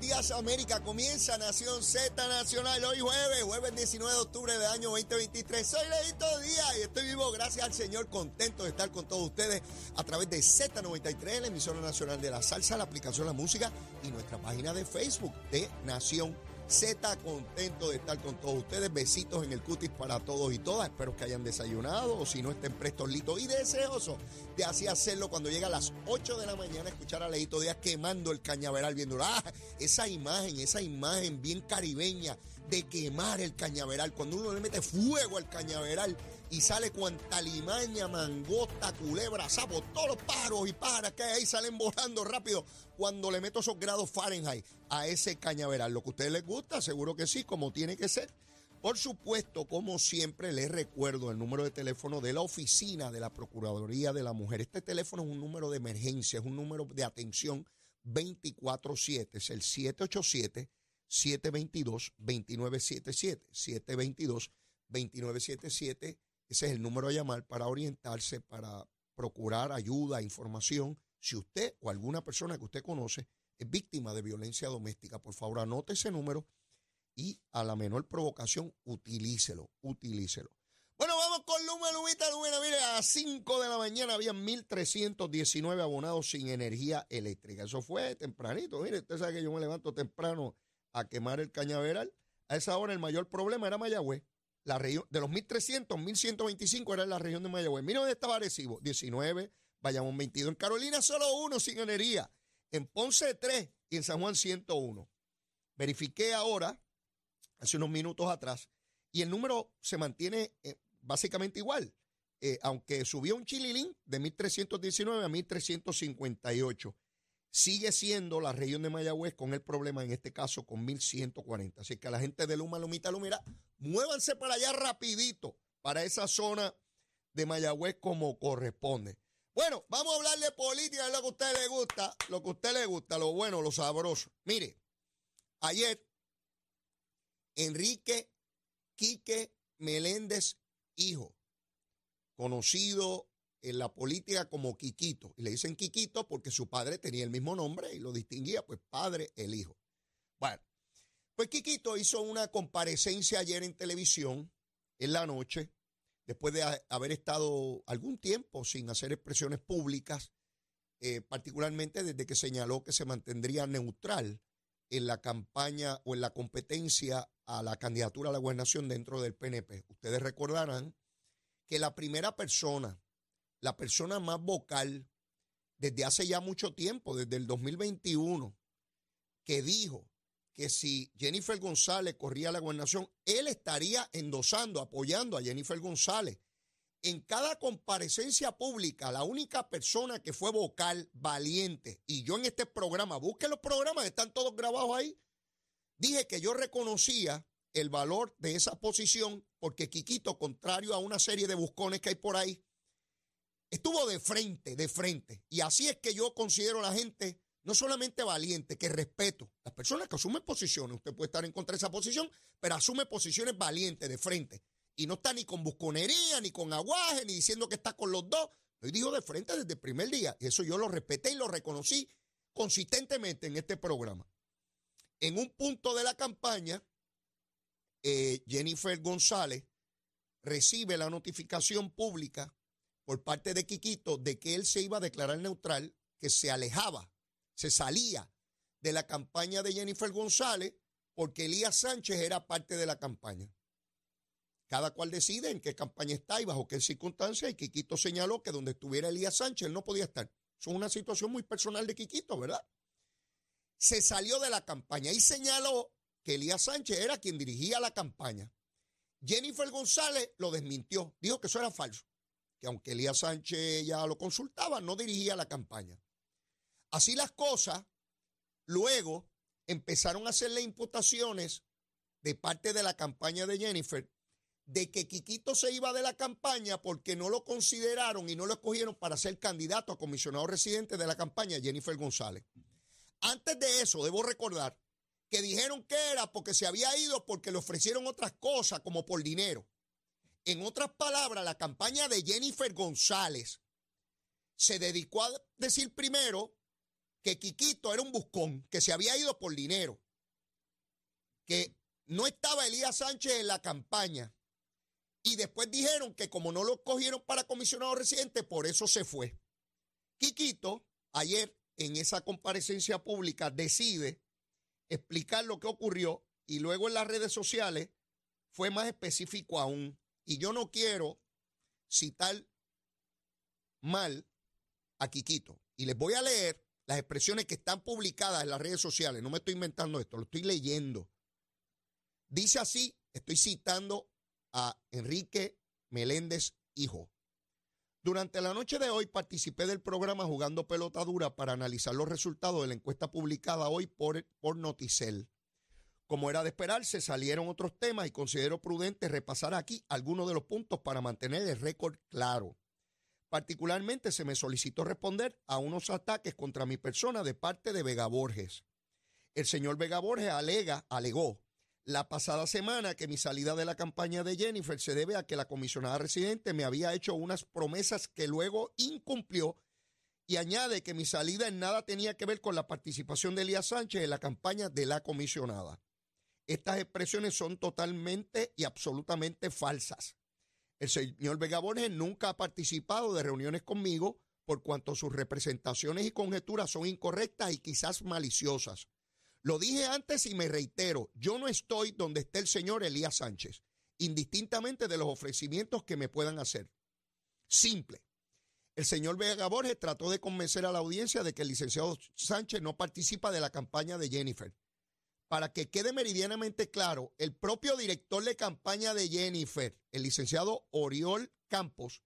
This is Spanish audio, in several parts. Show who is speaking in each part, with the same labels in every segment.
Speaker 1: Días América. Comienza Nación Z Nacional hoy jueves, jueves 19 de octubre del año 2023. Soy Leito Díaz y estoy vivo gracias al Señor, contento de estar con todos ustedes a través de Z93, la emisora nacional de la salsa, la aplicación La Música y nuestra página de Facebook de Nación Z, contento de estar con todos ustedes. Besitos en el cutis para todos y todas. Espero que hayan desayunado o si no estén prestos, listos y deseosos de así hacerlo cuando llega a las 8 de la mañana, escuchar a Leito Díaz quemando el cañaveral, viendo ah, esa imagen, esa imagen bien caribeña de quemar el cañaveral. Cuando uno le mete fuego al cañaveral y sale cuanta limaña, mangota, culebra, sapo, todos los pájaros y pájaras que hay ahí salen volando rápido cuando le meto esos grados Fahrenheit a ese cañaveral. Lo que a ustedes les gusta, seguro que sí, como tiene que ser. Por supuesto, como siempre, les recuerdo el número de teléfono de la oficina de la Procuraduría de la Mujer. Este teléfono es un número de emergencia, es un número de atención 24-7, es el 787-722-2977, 722-2977. Ese es el número a llamar para orientarse, para procurar ayuda, información. Si usted o alguna persona que usted conoce víctima de violencia doméstica, por favor anote ese número y a la menor provocación utilícelo, utilícelo. Bueno, vamos con Luma, Lumita, Lumita. Mire, a las 5 de la mañana había 1.319 abonados sin energía eléctrica. Eso fue tempranito. Mire, usted sabe que yo me levanto temprano a quemar el cañaveral. A esa hora el mayor problema era Mayagüez. La región, de los 1.300, 1.125 era la región de Mayagüez. Mire dónde estaba Arecibo, 19, Bayamón 22. En Carolina solo uno sin energía. En Ponce 3 y en San Juan 101. Verifiqué ahora, hace unos minutos atrás, y el número se mantiene eh, básicamente igual, eh, aunque subió un chililín de 1.319 a 1.358. Sigue siendo la región de Mayagüez con el problema, en este caso, con 1.140. Así que a la gente de Luma, Lumita, Lumira, muévanse para allá rapidito, para esa zona de Mayagüez como corresponde. Bueno, vamos a hablar de política, es lo que a usted le gusta, lo que a usted le gusta, lo bueno, lo sabroso. Mire, ayer, Enrique Quique Meléndez, hijo, conocido en la política como Quiquito. Y le dicen Quiquito porque su padre tenía el mismo nombre y lo distinguía, pues padre, el hijo. Bueno, pues Quiquito hizo una comparecencia ayer en televisión, en la noche, después de haber estado algún tiempo sin hacer expresiones públicas, eh, particularmente desde que señaló que se mantendría neutral en la campaña o en la competencia a la candidatura a la gobernación dentro del PNP. Ustedes recordarán que la primera persona, la persona más vocal desde hace ya mucho tiempo, desde el 2021, que dijo que si Jennifer González corría la gobernación, él estaría endosando, apoyando a Jennifer González. En cada comparecencia pública, la única persona que fue vocal, valiente, y yo en este programa, busquen los programas, están todos grabados ahí, dije que yo reconocía el valor de esa posición porque Quiquito, contrario a una serie de buscones que hay por ahí, estuvo de frente, de frente. Y así es que yo considero a la gente no solamente valiente, que respeto. Las personas que asumen posiciones, usted puede estar en contra de esa posición, pero asume posiciones valientes, de frente. Y no está ni con busconería, ni con aguaje, ni diciendo que está con los dos. Lo dijo de frente desde el primer día. Y eso yo lo respeté y lo reconocí consistentemente en este programa. En un punto de la campaña, eh, Jennifer González recibe la notificación pública por parte de Quiquito de que él se iba a declarar neutral, que se alejaba, se salía de la campaña de Jennifer González porque Elías Sánchez era parte de la campaña. Cada cual decide en qué campaña está y bajo qué circunstancias. Y Quiquito señaló que donde estuviera Elías Sánchez él no podía estar. Es una situación muy personal de Quiquito, ¿verdad? Se salió de la campaña y señaló que Elías Sánchez era quien dirigía la campaña. Jennifer González lo desmintió, dijo que eso era falso. que aunque Elías Sánchez ya lo consultaba, no dirigía la campaña. Así las cosas, luego empezaron a hacerle imputaciones de parte de la campaña de Jennifer de que Quiquito se iba de la campaña porque no lo consideraron y no lo escogieron para ser candidato a comisionado residente de la campaña Jennifer González. Antes de eso, debo recordar que dijeron que era porque se había ido porque le ofrecieron otras cosas como por dinero. En otras palabras, la campaña de Jennifer González se dedicó a decir primero que Quiquito era un buscón, que se había ido por dinero, que no estaba Elías Sánchez en la campaña. Y después dijeron que como no lo cogieron para comisionado residente, por eso se fue. Quiquito, ayer en esa comparecencia pública, decide explicar lo que ocurrió y luego en las redes sociales fue más específico aún. Y yo no quiero citar mal a Quiquito. Y les voy a leer las expresiones que están publicadas en las redes sociales. No me estoy inventando esto, lo estoy leyendo. Dice así, estoy citando a Enrique Meléndez Hijo. Durante la noche de hoy participé del programa Jugando Pelota Dura para analizar los resultados de la encuesta publicada hoy por, por Noticel. Como era de esperarse, salieron otros temas y considero prudente repasar aquí algunos de los puntos para mantener el récord claro. Particularmente se me solicitó responder a unos ataques contra mi persona de parte de Vega Borges. El señor Vega Borges alega, alegó la pasada semana que mi salida de la campaña de Jennifer se debe a que la comisionada residente me había hecho unas promesas que luego incumplió y añade que mi salida en nada tenía que ver con la participación de Elías Sánchez en la campaña de la comisionada. Estas expresiones son totalmente y absolutamente falsas. El señor Vega Borges nunca ha participado de reuniones conmigo por cuanto sus representaciones y conjeturas son incorrectas y quizás maliciosas. Lo dije antes y me reitero, yo no estoy donde esté el señor Elías Sánchez, indistintamente de los ofrecimientos que me puedan hacer. Simple. El señor Vega Borges trató de convencer a la audiencia de que el licenciado Sánchez no participa de la campaña de Jennifer. Para que quede meridianamente claro, el propio director de campaña de Jennifer, el licenciado Oriol Campos,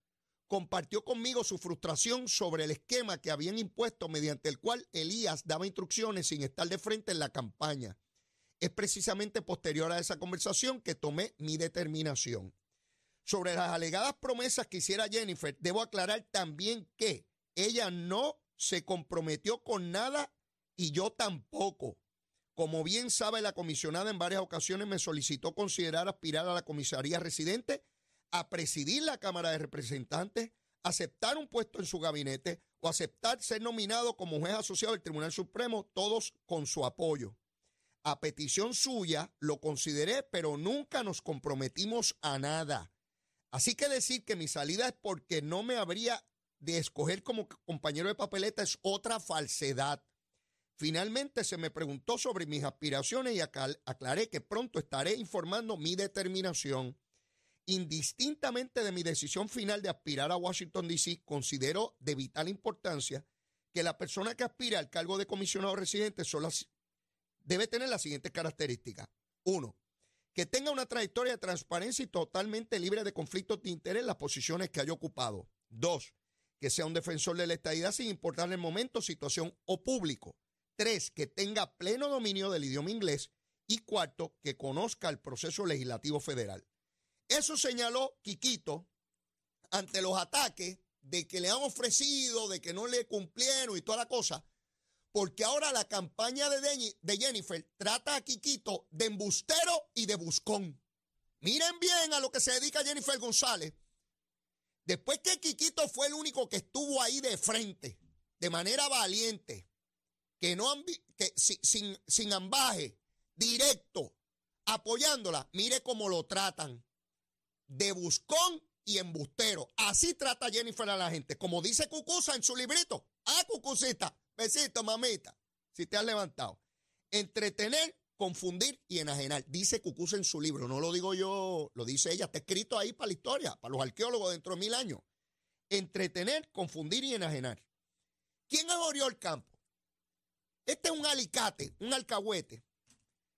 Speaker 1: compartió conmigo su frustración sobre el esquema que habían impuesto mediante el cual Elías daba instrucciones sin estar de frente en la campaña. Es precisamente posterior a esa conversación que tomé mi determinación. Sobre las alegadas promesas que hiciera Jennifer, debo aclarar también que ella no se comprometió con nada y yo tampoco. Como bien sabe, la comisionada en varias ocasiones me solicitó considerar aspirar a la comisaría residente a presidir la Cámara de Representantes, aceptar un puesto en su gabinete o aceptar ser nominado como juez asociado del Tribunal Supremo, todos con su apoyo. A petición suya lo consideré, pero nunca nos comprometimos a nada. Así que decir que mi salida es porque no me habría de escoger como compañero de papeleta es otra falsedad. Finalmente se me preguntó sobre mis aspiraciones y aclaré que pronto estaré informando mi determinación. Indistintamente de mi decisión final de aspirar a Washington, D.C., considero de vital importancia que la persona que aspira al cargo de comisionado residente debe tener las siguientes características. Uno, que tenga una trayectoria de transparencia y totalmente libre de conflictos de interés en las posiciones que haya ocupado. Dos, que sea un defensor de la estadidad sin importar el momento, situación o público. Tres, que tenga pleno dominio del idioma inglés. Y cuarto, que conozca el proceso legislativo federal. Eso señaló Quiquito ante los ataques de que le han ofrecido, de que no le cumplieron y toda la cosa, porque ahora la campaña de, de Jennifer trata a Quiquito de embustero y de buscón. Miren bien a lo que se dedica Jennifer González. Después que Quiquito fue el único que estuvo ahí de frente, de manera valiente, que no que sin, sin ambaje, directo, apoyándola, mire cómo lo tratan de buscón y embustero. Así trata Jennifer a la gente. Como dice Cucusa en su librito. Ah, Cucucita, besito, mamita. Si te has levantado. Entretener, confundir y enajenar. Dice Cucusa en su libro. No lo digo yo, lo dice ella. Está escrito ahí para la historia, para los arqueólogos dentro de mil años. Entretener, confundir y enajenar. ¿Quién es Oriol Campo? Este es un alicate, un alcahuete,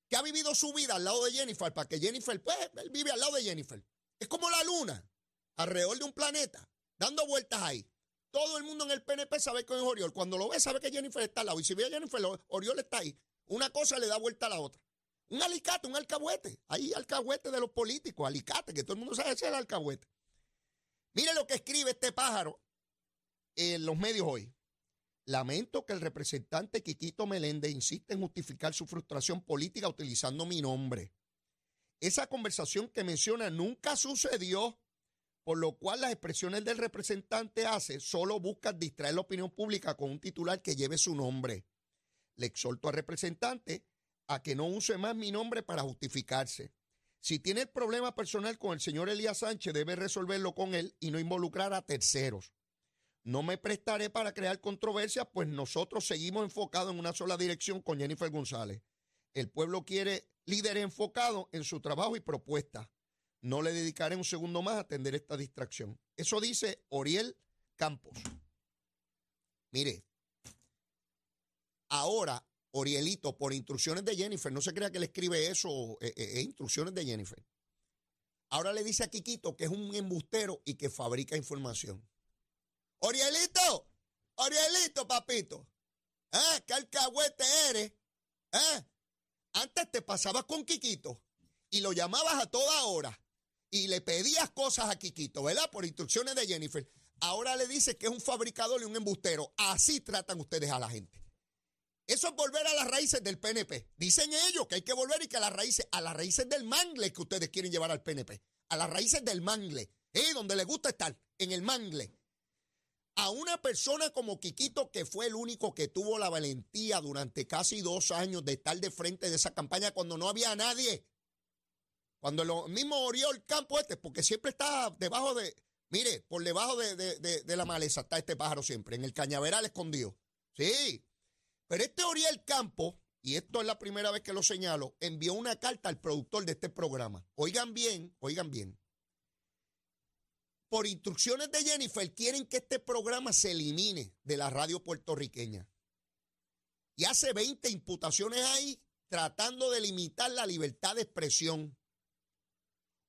Speaker 1: que ha vivido su vida al lado de Jennifer, para que Jennifer, pues, él vive al lado de Jennifer. Es como la luna, alrededor de un planeta. dando vueltas ahí. Todo el mundo en el PNP sabe que es Oriol. Cuando lo ve, sabe que Jennifer está al lado. Y si ve a Jennifer, Oriol está ahí. Una cosa le da vuelta a la otra. Un alicate, un alcahuete. Ahí alcahuete de los políticos, alicate, que todo el mundo sabe que es el alcahuete. Mire lo que escribe este pájaro en los medios hoy. Lamento que el representante Quiquito Meléndez insiste en justificar su frustración política utilizando mi nombre. Esa conversación que menciona nunca sucedió, por lo cual las expresiones del representante hace solo buscan distraer la opinión pública con un titular que lleve su nombre. Le exhorto al representante a que no use más mi nombre para justificarse. Si tiene problema personal con el señor Elías Sánchez, debe resolverlo con él y no involucrar a terceros. No me prestaré para crear controversias, pues nosotros seguimos enfocados en una sola dirección con Jennifer González. El pueblo quiere líderes enfocados en su trabajo y propuesta. No le dedicaré un segundo más a atender esta distracción. Eso dice Oriel Campos. Mire, ahora Orielito, por instrucciones de Jennifer, no se crea que le escribe eso, es eh, eh, eh, instrucciones de Jennifer. Ahora le dice a Quiquito que es un embustero y que fabrica información. Orielito, Orielito, papito. ¿Eh? ¿Qué alcahuete eres? ¿Eh? Antes te pasabas con Quiquito y lo llamabas a toda hora y le pedías cosas a Quiquito, ¿verdad? Por instrucciones de Jennifer. Ahora le dice que es un fabricador y un embustero. Así tratan ustedes a la gente. Eso es volver a las raíces del PNP. Dicen ellos que hay que volver y que a las raíces, a las raíces del mangle que ustedes quieren llevar al PNP. A las raíces del mangle. ¿eh? Donde les gusta estar, en el mangle a una persona como Quiquito, que fue el único que tuvo la valentía durante casi dos años de estar de frente de esa campaña cuando no había nadie. Cuando lo mismo Oriol Campo este, porque siempre está debajo de, mire, por debajo de, la maleza está este pájaro siempre, en el cañaveral escondido. Sí, pero este Oriol Campo, y esto es la primera vez que lo señalo, envió una carta al productor de este programa. Oigan bien, oigan bien por instrucciones de Jennifer, quieren que este programa se elimine de la radio puertorriqueña. Y hace 20 imputaciones ahí tratando de limitar la libertad de expresión.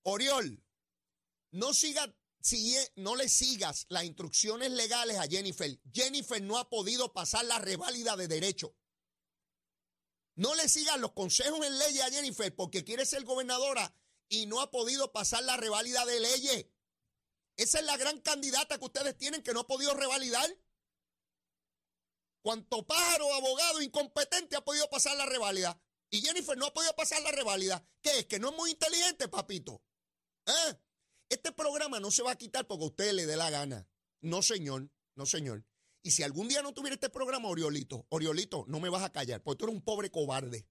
Speaker 1: Oriol, no, siga, sigue, no le sigas las instrucciones legales a Jennifer. Jennifer no ha podido pasar la reválida de derecho. No le sigas los consejos en leyes a Jennifer porque quiere ser gobernadora y no ha podido pasar la reválida de leyes. Esa es la gran candidata que ustedes tienen que no ha podido revalidar. Cuanto pájaro, abogado, incompetente ha podido pasar la reválida. Y Jennifer no ha podido pasar la reválida. ¿Qué es? Que no es muy inteligente, papito. ¿Eh? Este programa no se va a quitar porque a usted le dé la gana. No, señor. No, señor. Y si algún día no tuviera este programa, Oriolito, Oriolito, no me vas a callar, porque tú eres un pobre cobarde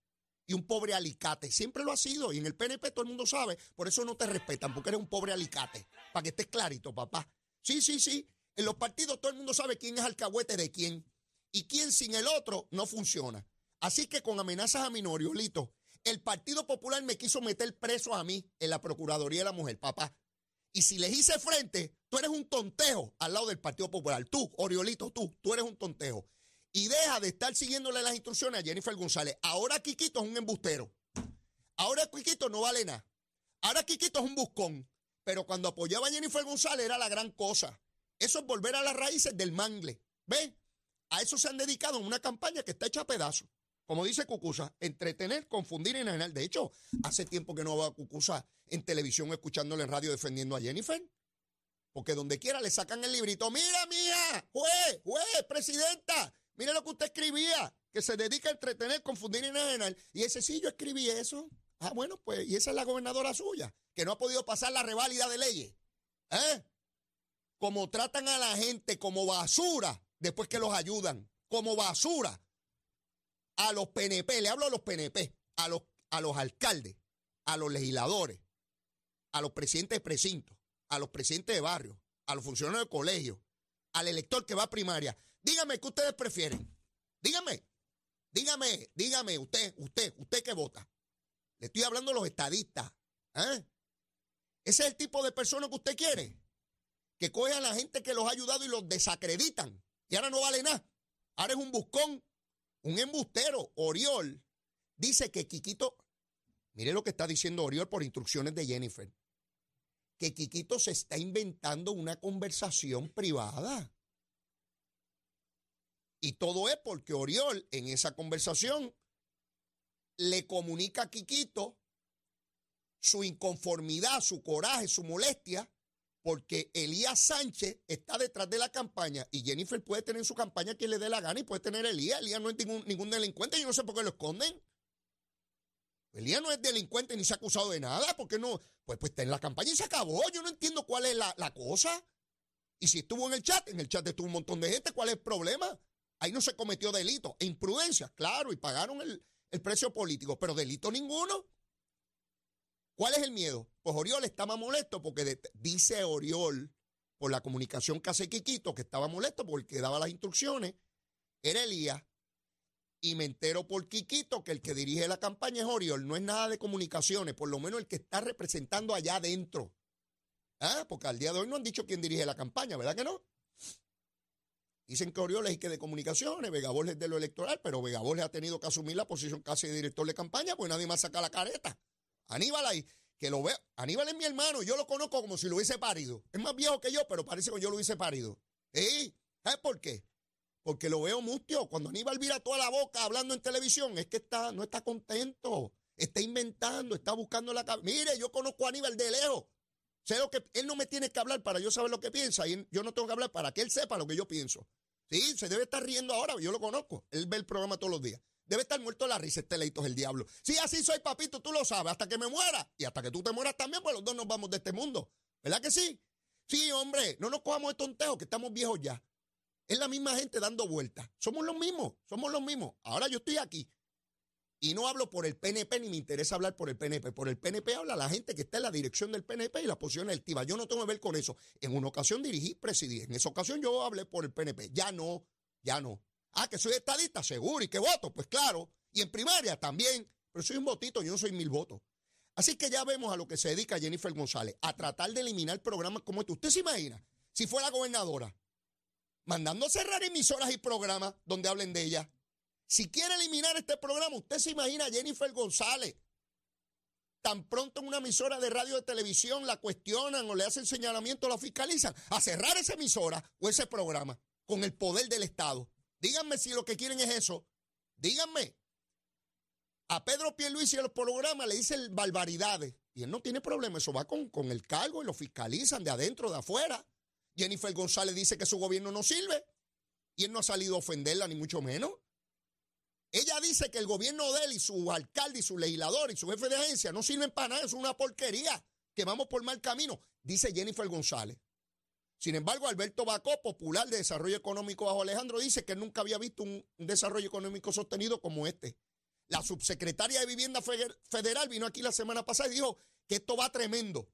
Speaker 1: y un pobre alicate. Siempre lo ha sido. Y en el PNP todo el mundo sabe. Por eso no te respetan, porque eres un pobre alicate. Para que estés clarito, papá. Sí, sí, sí. En los partidos todo el mundo sabe quién es alcahuete de quién. Y quién sin el otro no funciona. Así que con amenazas a Minoriolito, el Partido Popular me quiso meter preso a mí en la Procuraduría de la Mujer, papá. Y si les hice frente, tú eres un tontejo al lado del Partido Popular. Tú, Oriolito, tú, tú eres un tontejo y deja de estar siguiéndole las instrucciones a Jennifer González. Ahora Quiquito es un embustero. Ahora Quiquito no vale nada. Ahora Quiquito es un buscón. Pero cuando apoyaba a Jennifer González era la gran cosa. Eso es volver a las raíces del mangle. ¿Ven? A eso se han dedicado en una campaña que está hecha a pedazos. Como dice Cucusa, entretener, confundir y enajenar. De hecho, hace tiempo que no va a Cucusa en televisión escuchándole en radio defendiendo a Jennifer. Porque donde quiera le sacan el librito. Mira, mía, juez, juez, presidenta, Mire lo que usted escribía, que se dedica a entretener, confundir y enajenar. Y ese sí, yo escribí eso. Ah, bueno, pues, y esa es la gobernadora suya, que no ha podido pasar la reválida de leyes. ¿Eh? Como tratan a la gente como basura después que los ayudan, como basura. A los PNP, le hablo a los PNP, a los, a los alcaldes, a los legisladores, a los presidentes de precinto, a los presidentes de barrio, a los funcionarios de colegio, al elector que va a primaria. Dígame qué ustedes prefieren. Dígame. Dígame, dígame, usted, usted, usted que vota. Le estoy hablando a los estadistas. ¿eh? Ese es el tipo de persona que usted quiere. Que coge a la gente que los ha ayudado y los desacreditan. Y ahora no vale nada. Ahora es un buscón, un embustero. Oriol dice que Quiquito, mire lo que está diciendo Oriol por instrucciones de Jennifer, que Quiquito se está inventando una conversación privada. Y todo es porque Oriol en esa conversación le comunica a Quiquito su inconformidad, su coraje, su molestia, porque Elías Sánchez está detrás de la campaña y Jennifer puede tener en su campaña quien le dé la gana y puede tener Elías. Elías no es ningún, ningún delincuente, yo no sé por qué lo esconden. Elías no es delincuente ni se ha acusado de nada, ¿por qué no? Pues, pues está en la campaña y se acabó. Yo no entiendo cuál es la, la cosa. Y si estuvo en el chat, en el chat estuvo un montón de gente, ¿cuál es el problema? Ahí no se cometió delito. E imprudencia, claro, y pagaron el, el precio político, pero delito ninguno. ¿Cuál es el miedo? Pues Oriol más molesto porque dice Oriol, por la comunicación que hace Quiquito, que estaba molesto porque daba las instrucciones, era Elías. Y me entero por Quiquito que el que dirige la campaña es Oriol, no es nada de comunicaciones, por lo menos el que está representando allá adentro. ¿Ah? Porque al día de hoy no han dicho quién dirige la campaña, ¿verdad que no? Dicen que Oriol es que de comunicaciones, Vega es de lo electoral, pero Vega ha tenido que asumir la posición casi de director de campaña, pues nadie más saca la careta. Aníbal ahí, que lo veo. Aníbal es mi hermano, yo lo conozco como si lo hubiese parido. Es más viejo que yo, pero parece que yo lo hubiese parido. ¿Eh? ¿Sabes por qué? Porque lo veo mustio. Cuando Aníbal vira toda la boca hablando en televisión, es que está, no está contento. Está inventando, está buscando la Mire, yo conozco a Aníbal de lejos. Sé lo que él no me tiene que hablar para yo saber lo que piensa y yo no tengo que hablar para que él sepa lo que yo pienso. Sí, se debe estar riendo ahora, yo lo conozco. Él ve el programa todos los días. Debe estar muerto la risa, este leito es el diablo. Sí, así soy, papito, tú lo sabes, hasta que me muera. Y hasta que tú te mueras también, pues los dos nos vamos de este mundo. ¿Verdad que sí? Sí, hombre, no nos cojamos de tontejo, que estamos viejos ya. Es la misma gente dando vueltas. Somos los mismos, somos los mismos. Ahora yo estoy aquí. Y no hablo por el PNP, ni me interesa hablar por el PNP. Por el PNP habla la gente que está en la dirección del PNP y la posición electiva. Yo no tengo que ver con eso. En una ocasión dirigí, presidí. En esa ocasión yo hablé por el PNP. Ya no, ya no. Ah, que soy estadista, seguro, y que voto, pues claro. Y en primaria también, pero soy un votito, yo no soy mil votos. Así que ya vemos a lo que se dedica Jennifer González, a tratar de eliminar programas como este. ¿Usted se imagina si fuera gobernadora, mandando a cerrar emisoras y programas donde hablen de ella? Si quiere eliminar este programa, usted se imagina a Jennifer González. Tan pronto en una emisora de radio o de televisión la cuestionan o le hacen señalamiento, la fiscalizan, a cerrar esa emisora o ese programa con el poder del Estado. Díganme si lo que quieren es eso. Díganme. A Pedro Pierluisi y los programas le dicen barbaridades. Y él no tiene problema. Eso va con, con el cargo y lo fiscalizan de adentro, de afuera. Jennifer González dice que su gobierno no sirve. Y él no ha salido a ofenderla, ni mucho menos. Ella dice que el gobierno de él y su alcalde y su legislador y su jefe de agencia no sirven para nada, es una porquería, que vamos por mal camino, dice Jennifer González. Sin embargo, Alberto Bacó, popular de desarrollo económico bajo Alejandro, dice que nunca había visto un, desarrollo económico sostenido como este. La subsecretaria de Vivienda Federal vino aquí la semana pasada y dijo que esto va tremendo,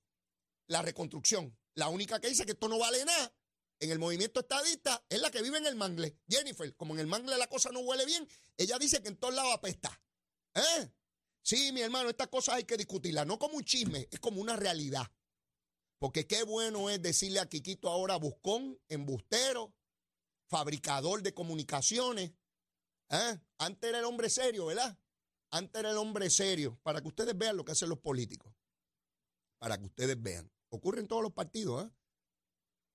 Speaker 1: la reconstrucción. La única que dice que esto no vale nada en el movimiento estadista es la que vive en el mangle. Jennifer, como en el mangle la cosa no huele bien, ella dice que en todos lados apesta. ¿Eh? Sí, mi hermano, estas cosas hay que discutirlas, no como un chisme, es como una realidad. Porque qué bueno es decirle a Quiquito ahora buscón, embustero, fabricador de comunicaciones. ¿eh? Antes era el hombre serio, ¿verdad? Antes era el hombre serio. Para que ustedes vean lo que hacen los políticos. Para que ustedes vean. Ocurre en todos los partidos, ¿eh?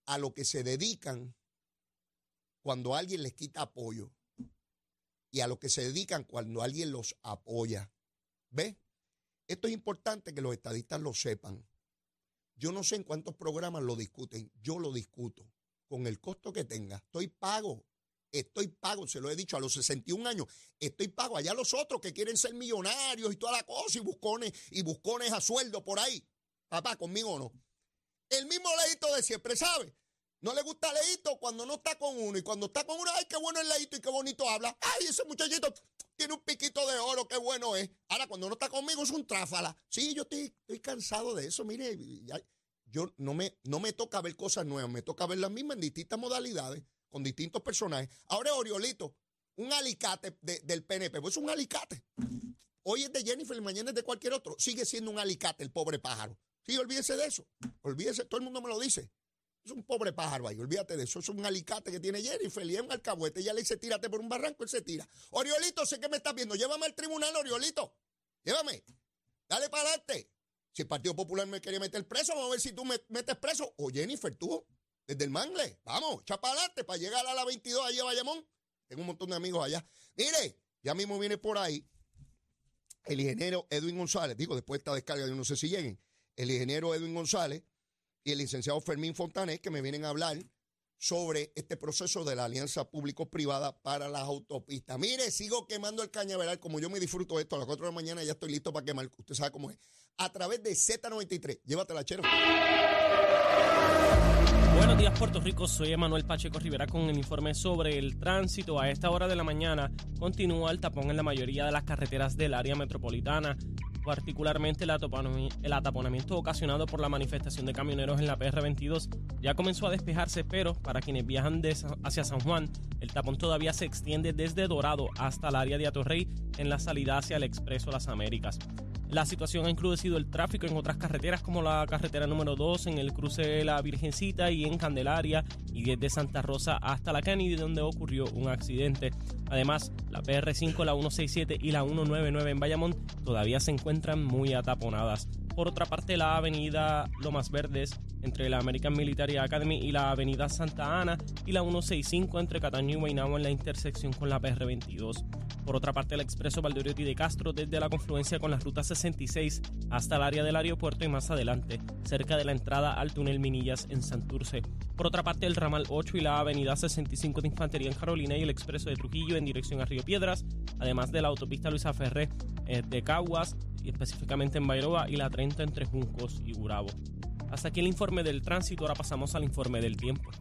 Speaker 1: A lo que se dedican cuando alguien les quita apoyo. Y a lo que se dedican cuando alguien los apoya. ¿Ve? Esto es importante que los estadistas lo sepan. Yo no sé en cuántos programas lo discuten, yo lo discuto con el costo que tenga. Estoy pago, estoy pago, se lo he dicho a los 61 años, estoy pago. Allá los otros que quieren ser millonarios y toda la cosa y buscones y buscones a sueldo por ahí. Papá, conmigo no. El mismo leíto de siempre, ¿sabe? No le gusta leíto cuando no está con uno y cuando está con uno, ay, qué bueno el leíto y qué bonito habla. Ay, ese muchachito tiene un piquito de oro, qué bueno es. Ahora, cuando no está conmigo, es un tráfala. Sí, yo estoy, cansado de eso. Mire, yo no me, no me toca ver cosas nuevas, me toca ver las mismas en distintas modalidades, con distintos personajes. Ahora es Oriolito, un alicate del PNP, pues es un alicate. Hoy es de Jennifer y mañana es de cualquier otro. Sigue siendo un alicate el pobre pájaro. Sí, olvídese de eso. Olvídese, todo el mundo me lo dice. Es un pobre pájaro ahí, olvídate de eso. Es un alicate que tiene Jennifer y es un alcahuete. Ella le dice, tírate por un barranco, él se tira. Oriolito, sé que me estás viendo. Llévame al tribunal, Oriolito. Llévame. Dale para adelante. Si el Partido Popular me quería meter preso, vamos a ver si tú me metes preso. O Jennifer, tú, desde el Mangle. Vamos, echa para para llegar a la 22 allá a Bayamón. Tengo un montón de amigos allá. Mire, ya mismo viene por ahí el ingeniero Edwin González. Digo, después de esta descarga, yo no sé si lleguen. El ingeniero Edwin González y el licenciado Fermín Fontanet, que me vienen a hablar sobre este proceso de la alianza público-privada para las autopistas. Mire, sigo quemando el cañaveral, como yo me disfruto esto, a las 4 de la mañana ya estoy listo para quemar, usted sabe cómo es, a través de Z93. Llévatela, chero.
Speaker 2: Buenos días, Puerto Rico. Soy Emanuel Pacheco Rivera con el informe sobre el tránsito. A esta hora de la mañana continúa el tapón en la mayoría de las carreteras del área metropolitana particularmente el, ataponamiento ocasionado por la manifestación de camioneros en la PR22 ya comenzó a despejarse, pero para quienes viajan hacia San Juan, el tapón todavía se extiende desde Dorado hasta el área de Atorrey en la salida hacia el Expreso Las Américas. La situación ha encrudecido el tráfico en otras carreteras como la carretera número 2 en el cruce de la Virgencita y en Candelaria y desde Santa Rosa hasta la Kennedy donde ocurrió un accidente. Además, la PR5, la 167 y la 199 en Bayamón todavía se encuentran muy ataponadas. Por otra parte, la avenida Lomas Verdes entre la American Military Academy y la avenida Santa Ana y la 165 entre Cataño y Guaynabo en la intersección con la PR22. Por otra parte, el expreso Valdoriotti de Castro desde la confluencia con la ruta 66 hasta el área del aeropuerto y más adelante, cerca de la entrada al túnel Minillas en Santurce. Por otra parte, el ramal 8 y la avenida 65 de Infantería en Carolina y el expreso de Trujillo en dirección a Río Piedras, además de la autopista Luisa Ferré eh, de Caguas, y específicamente en Bairoa y la 30 entre Juncos y Gurabo. Hasta aquí el informe del tránsito, ahora pasamos al informe del tiempo.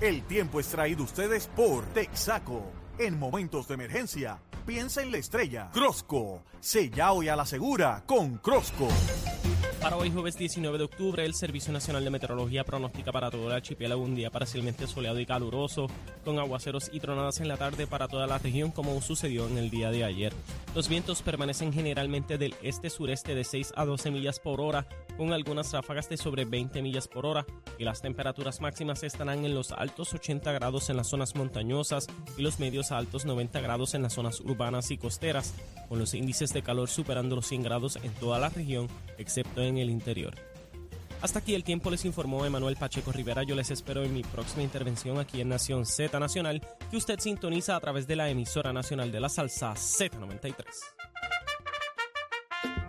Speaker 3: El tiempo es traído ustedes por Texaco. En momentos de emergencia, piensa en la estrella. Crosco, sella hoy a la segura con Crosco.
Speaker 2: Para hoy jueves 19 de octubre, el Servicio Nacional de Meteorología pronostica para todo el archipiélago un día parcialmente soleado y caluroso, con aguaceros y tronadas en la tarde para toda la región como sucedió en el día de ayer. Los vientos permanecen generalmente del este-sureste de 6 a 12 millas por hora, con algunas ráfagas de sobre 20 millas por hora, y las temperaturas máximas estarán en los altos 80 grados en las zonas montañosas y los medios a altos 90 grados en las zonas urbanas y costeras, con los índices de calor superando los 100 grados en toda la región, excepto en el interior. Hasta aquí el tiempo les informó Emanuel Pacheco Rivera. Yo les espero en mi próxima intervención aquí en Nación Z Nacional, que usted sintoniza a través de la emisora nacional de la salsa Z93.